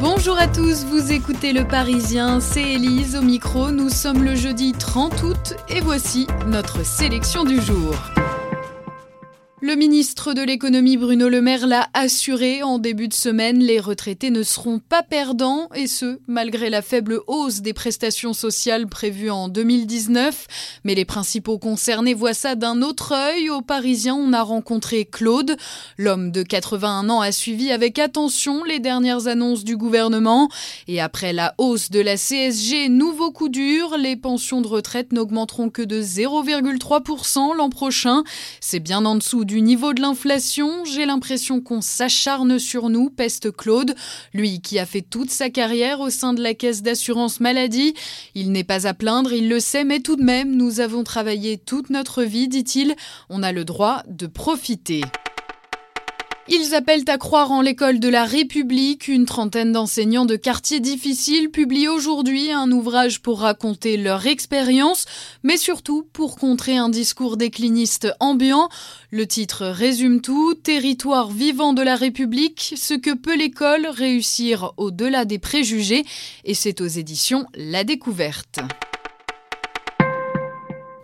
Bonjour à tous, vous écoutez Le Parisien, c'est Élise au micro, nous sommes le jeudi 30 août et voici notre sélection du jour. Le ministre de l'économie Bruno Le Maire l'a assuré en début de semaine, les retraités ne seront pas perdants et ce, malgré la faible hausse des prestations sociales prévues en 2019. Mais les principaux concernés voient ça d'un autre œil. Aux Parisiens, on a rencontré Claude. L'homme de 81 ans a suivi avec attention les dernières annonces du gouvernement. Et après la hausse de la CSG, nouveau coup dur, les pensions de retraite n'augmenteront que de 0,3% l'an prochain. C'est bien en dessous du niveau de l'inflation, j'ai l'impression qu'on s'acharne sur nous, peste Claude, lui qui a fait toute sa carrière au sein de la caisse d'assurance maladie. Il n'est pas à plaindre, il le sait, mais tout de même, nous avons travaillé toute notre vie, dit-il, on a le droit de profiter. Ils appellent à croire en l'école de la République. Une trentaine d'enseignants de quartiers difficiles publient aujourd'hui un ouvrage pour raconter leur expérience, mais surtout pour contrer un discours décliniste ambiant. Le titre résume tout, Territoire vivant de la République, ce que peut l'école réussir au-delà des préjugés, et c'est aux éditions La Découverte.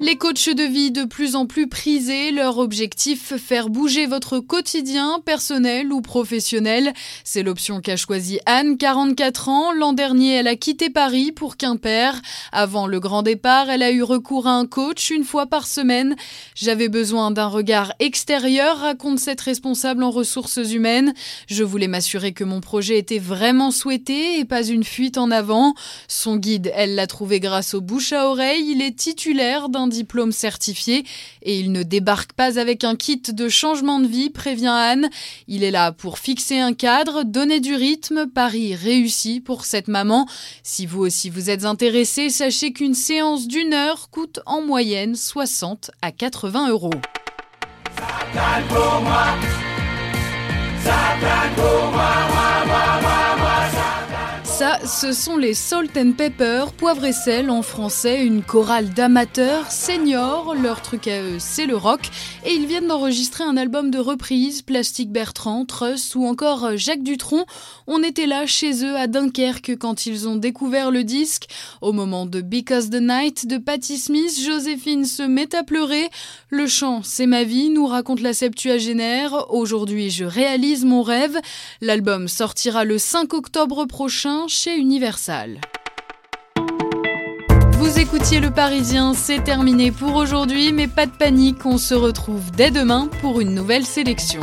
Les coachs de vie de plus en plus prisés, leur objectif faire bouger votre quotidien personnel ou professionnel. C'est l'option qu'a choisie Anne, 44 ans. L'an dernier, elle a quitté Paris pour Quimper. Avant le grand départ, elle a eu recours à un coach une fois par semaine. J'avais besoin d'un regard extérieur, raconte cette responsable en ressources humaines. Je voulais m'assurer que mon projet était vraiment souhaité et pas une fuite en avant. Son guide, elle l'a trouvé grâce au bouche à oreille. Il est titulaire d'un diplôme certifié et il ne débarque pas avec un kit de changement de vie, prévient Anne. Il est là pour fixer un cadre, donner du rythme, Paris réussi pour cette maman. Si vous aussi vous êtes intéressé, sachez qu'une séance d'une heure coûte en moyenne 60 à 80 euros. Ce sont les Salt and Pepper, poivre et sel en français, une chorale d'amateurs seniors. Leur truc à eux, c'est le rock. Et ils viennent d'enregistrer un album de reprise, Plastique Bertrand, Truss ou encore Jacques Dutronc. On était là chez eux à Dunkerque quand ils ont découvert le disque. Au moment de Because the Night de Patti Smith, Joséphine se met à pleurer. Le chant, c'est ma vie, nous raconte la septuagénaire. Aujourd'hui, je réalise mon rêve. L'album sortira le 5 octobre prochain chez Universal. Vous écoutiez Le Parisien, c'est terminé pour aujourd'hui, mais pas de panique, on se retrouve dès demain pour une nouvelle sélection.